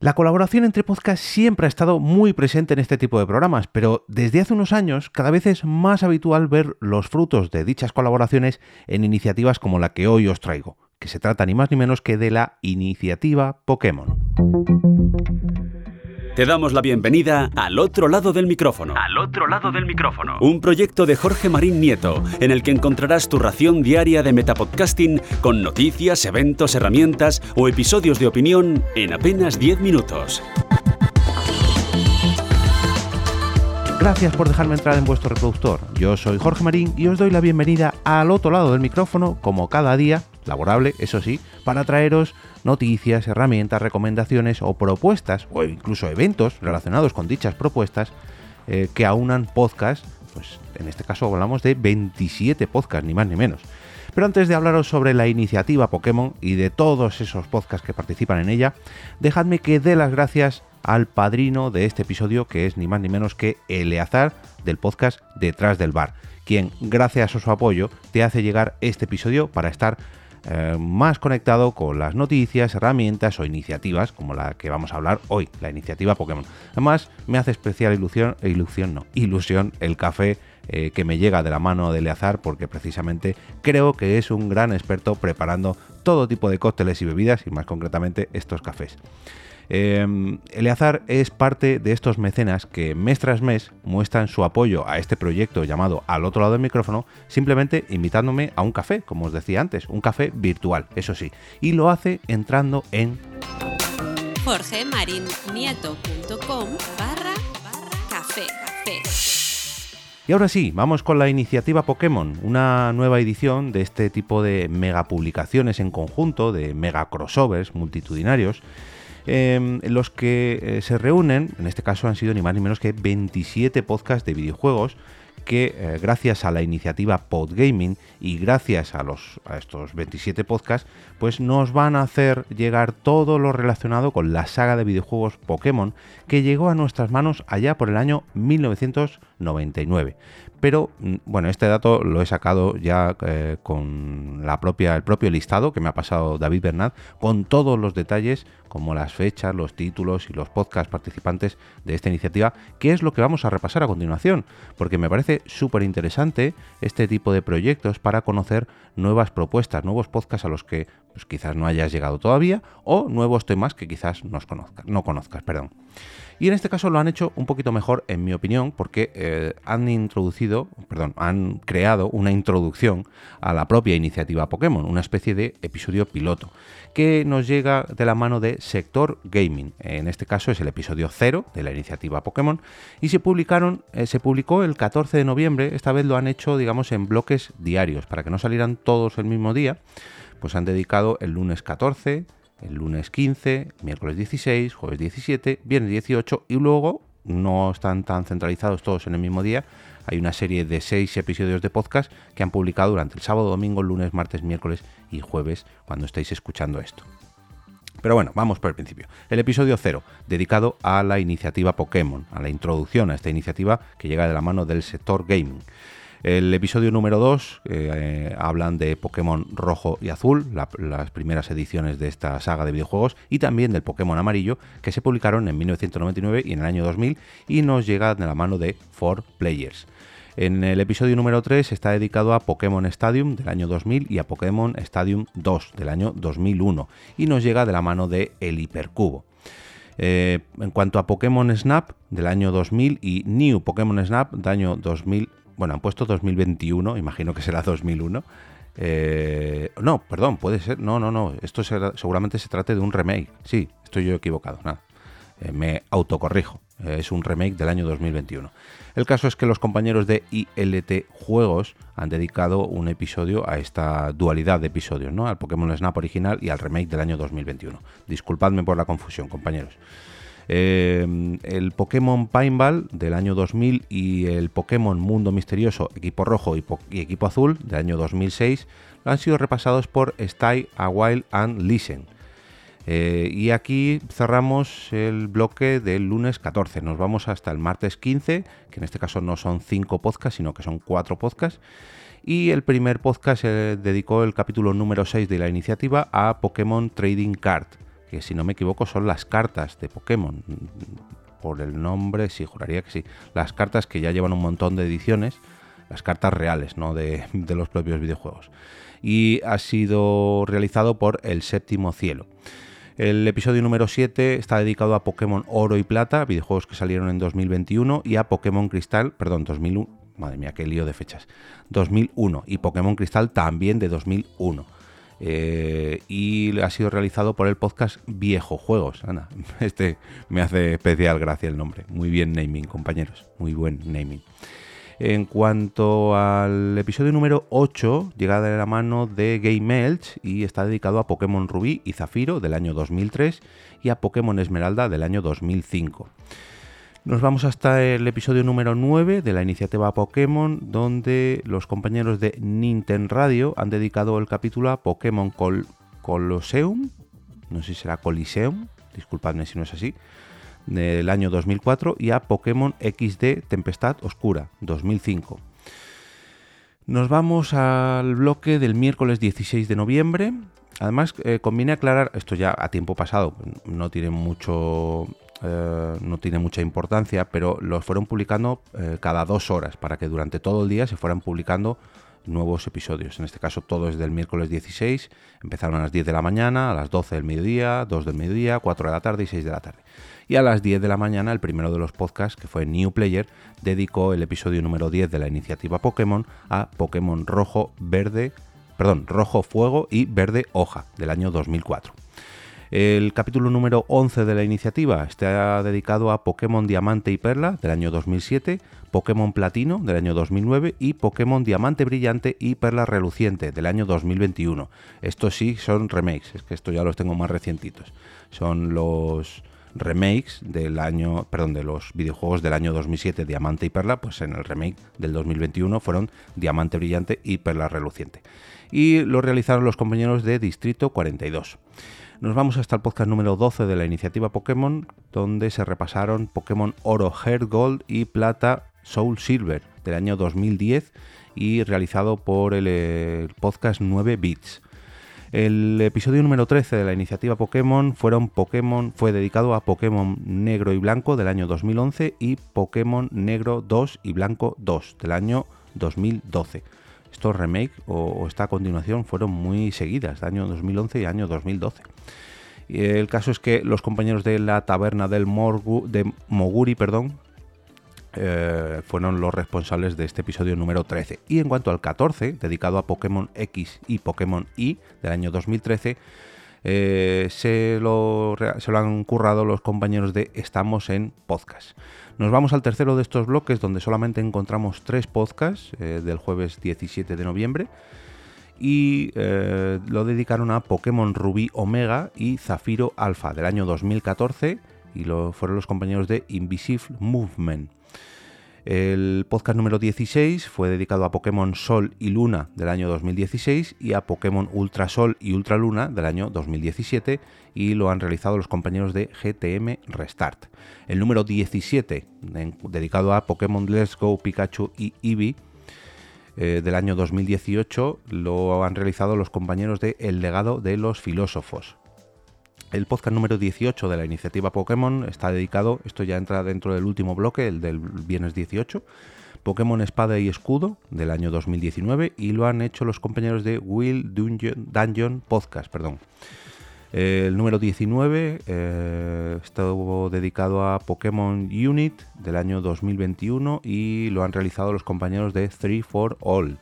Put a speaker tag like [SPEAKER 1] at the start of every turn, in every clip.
[SPEAKER 1] La colaboración entre podcasts siempre ha estado muy presente en este tipo de programas, pero desde hace unos años cada vez es más habitual ver los frutos de dichas colaboraciones en iniciativas como la que hoy os traigo, que se trata ni más ni menos que de la iniciativa Pokémon.
[SPEAKER 2] Te damos la bienvenida al otro lado del micrófono.
[SPEAKER 3] Al otro lado del micrófono.
[SPEAKER 2] Un proyecto de Jorge Marín Nieto, en el que encontrarás tu ración diaria de metapodcasting con noticias, eventos, herramientas o episodios de opinión en apenas 10 minutos.
[SPEAKER 1] Gracias por dejarme entrar en vuestro reproductor. Yo soy Jorge Marín y os doy la bienvenida al otro lado del micrófono, como cada día, laborable, eso sí, para traeros noticias, herramientas, recomendaciones o propuestas, o incluso eventos relacionados con dichas propuestas eh, que aunan podcasts, pues en este caso hablamos de 27 podcasts, ni más ni menos. Pero antes de hablaros sobre la iniciativa Pokémon y de todos esos podcasts que participan en ella, dejadme que dé las gracias al padrino de este episodio, que es ni más ni menos que Eleazar del podcast Detrás del Bar, quien, gracias a su apoyo, te hace llegar este episodio para estar eh, más conectado con las noticias, herramientas o iniciativas como la que vamos a hablar hoy, la iniciativa Pokémon. Además, me hace especial ilusión, ilusión no, ilusión el café eh, que me llega de la mano de Eleazar porque precisamente creo que es un gran experto preparando todo tipo de cócteles y bebidas y más concretamente estos cafés. Eh, Eleazar es parte de estos mecenas que mes tras mes muestran su apoyo a este proyecto llamado Al otro lado del micrófono, simplemente invitándome a un café, como os decía antes, un café virtual, eso sí, y lo hace entrando en
[SPEAKER 4] jorgemarinieto.com barra café.
[SPEAKER 1] Y ahora sí, vamos con la iniciativa Pokémon, una nueva edición de este tipo de mega publicaciones en conjunto, de mega crossovers multitudinarios, en los que eh, se reúnen, en este caso han sido ni más ni menos que 27 podcasts de videojuegos que eh, gracias a la iniciativa Podgaming y gracias a, a estos 27 podcasts, pues nos van a hacer llegar todo lo relacionado con la saga de videojuegos Pokémon que llegó a nuestras manos allá por el año 1999 pero mm, bueno, este dato lo he sacado ya eh, con la propia, el propio listado que me ha pasado David Bernat, con todos los detalles, como las fechas, los títulos y los podcasts participantes de esta iniciativa, que es lo que vamos a repasar a continuación, porque me parece súper interesante este tipo de proyectos para conocer nuevas propuestas, nuevos podcasts a los que pues, quizás no hayas llegado todavía, o nuevos temas que quizás no conozcas, no conozcas perdón. Y en este caso lo han hecho un poquito mejor, en mi opinión, porque eh, han introducido, perdón, han creado una introducción a la propia iniciativa Pokémon, una especie de episodio piloto, que nos llega de la mano de Sector Gaming. En este caso es el episodio cero de la iniciativa Pokémon y se publicaron, eh, se publicó el 14 de noviembre. Esta vez lo han hecho, digamos, en bloques diarios para que no salieran todos el mismo día. Pues han dedicado el lunes 14, el lunes 15, miércoles 16, jueves 17, viernes 18 y luego no están tan centralizados todos en el mismo día. Hay una serie de seis episodios de podcast que han publicado durante el sábado, domingo, lunes, martes, miércoles y jueves cuando estéis escuchando esto. Pero bueno, vamos por el principio. El episodio 0, dedicado a la iniciativa Pokémon, a la introducción a esta iniciativa que llega de la mano del sector gaming. El episodio número 2 eh, hablan de Pokémon rojo y azul, las primeras ediciones de esta saga de videojuegos, y también del Pokémon amarillo, que se publicaron en 1999 y en el año 2000 y nos llega de la mano de 4Players. En el episodio número 3 está dedicado a Pokémon Stadium del año 2000 y a Pokémon Stadium 2 del año 2001 y nos llega de la mano de El Hipercubo. Eh, en cuanto a Pokémon Snap del año 2000 y New Pokémon Snap del año 2000 bueno, han puesto 2021, imagino que será 2001. Eh, no, perdón, puede ser. No, no, no. Esto seguramente se trate de un remake. Sí, estoy yo equivocado. Nada. Eh, me autocorrijo. Eh, es un remake del año 2021. El caso es que los compañeros de ILT Juegos han dedicado un episodio a esta dualidad de episodios, ¿no? Al Pokémon Snap original y al remake del año 2021. Disculpadme por la confusión, compañeros. Em, el Pokémon Pineball del año 2000 y el Pokémon Mundo Misterioso Equipo Rojo y, Equipo Azul del año 2006 han sido repasados por Stay a While and Listen. Eh, y aquí cerramos el bloque del lunes 14. Nos vamos hasta el martes 15, que en este caso no son 5 podcasts, sino que son 4 podcasts. Y el primer podcast se dedicó el capítulo número 6 de la iniciativa a Pokémon Trading Card que si no me equivoco son las cartas de Pokémon. Por el nombre, sí, juraría que sí. Las cartas que ya llevan un montón de ediciones, las cartas reales, ¿no? De, los propios videojuegos. Y ha sido realizado por El Séptimo Cielo. El episodio número 7 está dedicado a Pokémon Oro y Plata, videojuegos que salieron en 2021, y a Pokémon Cristal, perdón, 2001. Madre mía, qué lío de fechas. 2001 y Pokémon Cristal también de 2001. Eh, y ha sido realizado por el podcast Viejo Juegos. Ana, este me hace especial gracia el nombre. Muy bien naming, compañeros. Muy buen naming. En cuanto al episodio número 8, llega de la mano de Game Elch y está dedicado a Pokémon Rubí y Zafiro del año 2003 y a Pokémon Esmeralda del año 2005. Nos vamos hasta el episodio número 9 de la iniciativa Pokémon, donde los compañeros de Nintendo Radio han dedicado el capítulo a Pokémon Col Colosseum, no sé si será Coliseum, disculpadme si no es así, del año 2004 y a Pokémon XD Tempestad Oscura 2005. Nos vamos al bloque del miércoles 16 de noviembre. Además, eh, conviene aclarar, esto ya a tiempo pasado, no tiene mucho eh, no tiene mucha importancia, pero los fueron publicando eh, cada dos horas para que durante todo el día se fueran publicando nuevos episodios. En este caso todo es del miércoles 16, empezaron a las 10 de la mañana, a las 12 del mediodía, 2 del mediodía, 4 de la tarde y 6 de la tarde. Y a las 10 de la mañana el primero de los podcasts, que fue New Player, dedicó el episodio número 10 de la iniciativa Pokémon a Pokémon Rojo, Verde, perdón, Rojo Fuego y Verde Hoja del año 2004. El capítulo número 11 de la iniciativa está dedicado a Pokémon Diamante y Perla del año 2007, Pokémon Platino del año 2009 y Pokémon Diamante Brillante y Perla Reluciente del año 2021. Estos sí son remakes, es que estos ya los tengo más recientitos. Son los remakes del año, perdón, de los videojuegos del año 2007, Diamante y Perla, pues en el remake del 2021 fueron Diamante Brillante y Perla Reluciente. Y lo realizaron los compañeros de Distrito 42. Nos vamos hasta el podcast número 12 de la iniciativa Pokémon, donde se repasaron Pokémon Oro Heart Gold y Plata Soul Silver del año 2010 y realizado por el, podcast 9 Bits. El episodio número 13 de la iniciativa Pokémon fueron Pokémon, fue dedicado a Pokémon Negro y Blanco del año 2011 y Pokémon Negro 2 y Blanco 2 del año 2012. Estos remake o, esta continuación fueron muy seguidas, año 2011 y año 2012. Y el caso es que los compañeros de la taberna del Morgu, de Moguri, perdón, eh, fueron los responsables de este episodio número 13. Y en cuanto al 14, dedicado a Pokémon X y Pokémon Y del año 2013, eh, se, lo, se, lo, han currado los compañeros de Estamos en Podcast. Nos vamos al tercero de estos bloques donde solamente encontramos tres podcasts eh, del jueves 17 de noviembre y eh, lo dedicaron a Pokémon Rubí Omega y Zafiro Alpha del año 2014 y lo, fueron los compañeros de Invisible Movement. El podcast número 16 fue dedicado a Pokémon Sol y Luna del año 2016 y a Pokémon Ultra Sol y Ultra Luna del año 2017 y lo han realizado los compañeros de GTM Restart. El número 17 dedicado a Pokémon Let's Go Pikachu y Eevee eh, del año 2018 lo han realizado los compañeros de El legado de los filósofos. El podcast número 18 de la iniciativa Pokémon está dedicado, esto ya entra dentro del último bloque, el del viernes 18, Pokémon Espada y Escudo del año 2019 y lo han hecho los compañeros de Will Dungeon, Podcast. Perdón. El número 19 eh, estuvo dedicado a Pokémon Unit del año 2021 y lo han realizado los compañeros de 3 for All.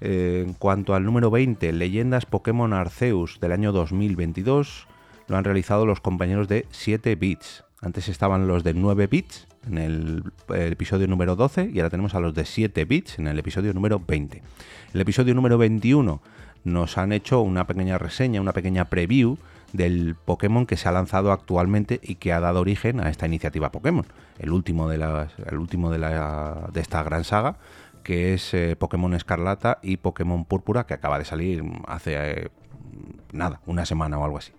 [SPEAKER 1] Eh, en cuanto al número 20, Leyendas Pokémon Arceus del año 2022, lo han realizado los compañeros de 7 bits. Antes estaban los de 9 bits en el, episodio número 12 y ahora tenemos a los de 7 bits en el episodio número 20. El episodio número 21 nos han hecho una pequeña reseña, una pequeña preview del Pokémon que se ha lanzado actualmente y que ha dado origen a esta iniciativa Pokémon. El último de, el último de, la, de esta gran saga, que es eh, Pokémon Escarlata y Pokémon Púrpura, que acaba de salir hace eh, nada, una semana o algo así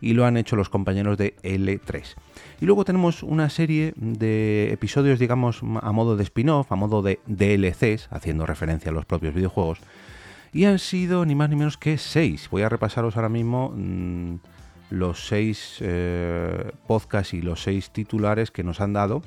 [SPEAKER 1] y lo han hecho los compañeros de L3. Y luego tenemos una serie de episodios, digamos, a modo de spin-off, a modo de DLCs, haciendo referencia a los propios videojuegos. Y han sido ni más ni menos que seis. Voy a repasaros ahora mismo. Mm, los seis eh, podcasts y los seis titulares que nos han dado.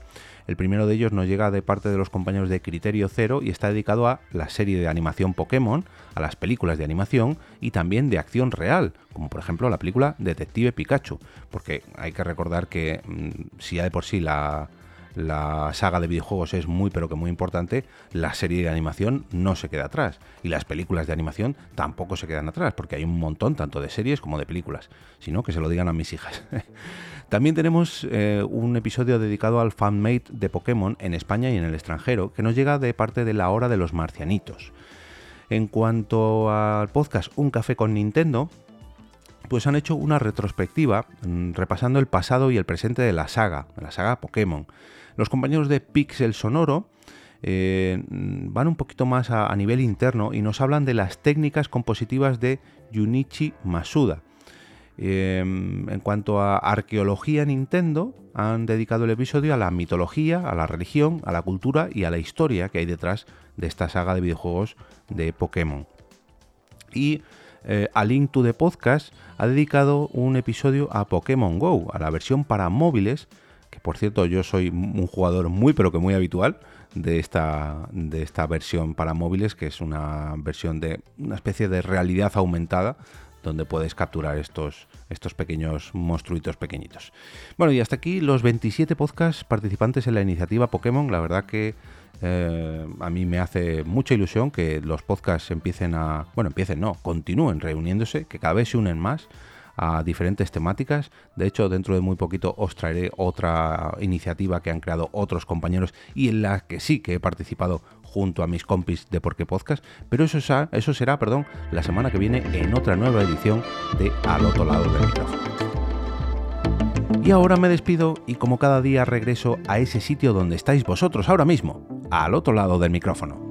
[SPEAKER 1] El primero de ellos nos llega de parte de los compañeros de Criterio Cero y está dedicado a la serie de animación Pokémon, a las películas de animación y también de acción real, como por ejemplo la película Detective Pikachu, porque hay que recordar que mm, si ya de por sí la, la saga de videojuegos es muy pero que muy importante, la serie de animación no se queda atrás y las películas de animación tampoco se quedan atrás porque hay un montón tanto de series como de películas, sino que se lo digan a mis hijas. También tenemos eh, un episodio dedicado al fanmate de Pokémon en España y en el extranjero que nos llega de parte de la hora de los marcianitos. En cuanto al podcast Un café con Nintendo, pues han hecho una retrospectiva mm, repasando el pasado y el presente de la saga, de la saga Pokémon. Los compañeros de Pixel Sonoro eh, van un poquito más a, nivel interno y nos hablan de las técnicas compositivas de Junichi Masuda. Eh, en cuanto a arqueología Nintendo, han dedicado el episodio a la mitología, a la religión, a la cultura y a la historia que hay detrás de esta saga de videojuegos de Pokémon. Y eh, a Link to the Podcast ha dedicado un episodio a Pokémon Go, a la versión para móviles que por cierto yo soy un jugador muy pero que muy habitual de esta, de esta versión para móviles, que es una versión de una especie de realidad aumentada donde puedes capturar estos, estos pequeños monstruitos pequeñitos. Bueno, y hasta aquí los 27 podcasts participantes en la iniciativa Pokémon. La verdad que eh, a mí me hace mucha ilusión que los podcasts empiecen a, bueno, empiecen, no, continúen reuniéndose, que cada vez se unen más a diferentes temáticas. De hecho, dentro de muy poquito os traeré otra iniciativa que han creado otros compañeros y en la que sí que he participado junto a mis compis de Porque Podcast, pero eso, eso será perdón, la semana que viene en otra nueva edición de Al otro lado del micrófono. Y ahora me despido y como cada día regreso a ese sitio donde estáis vosotros ahora mismo, al otro lado del micrófono.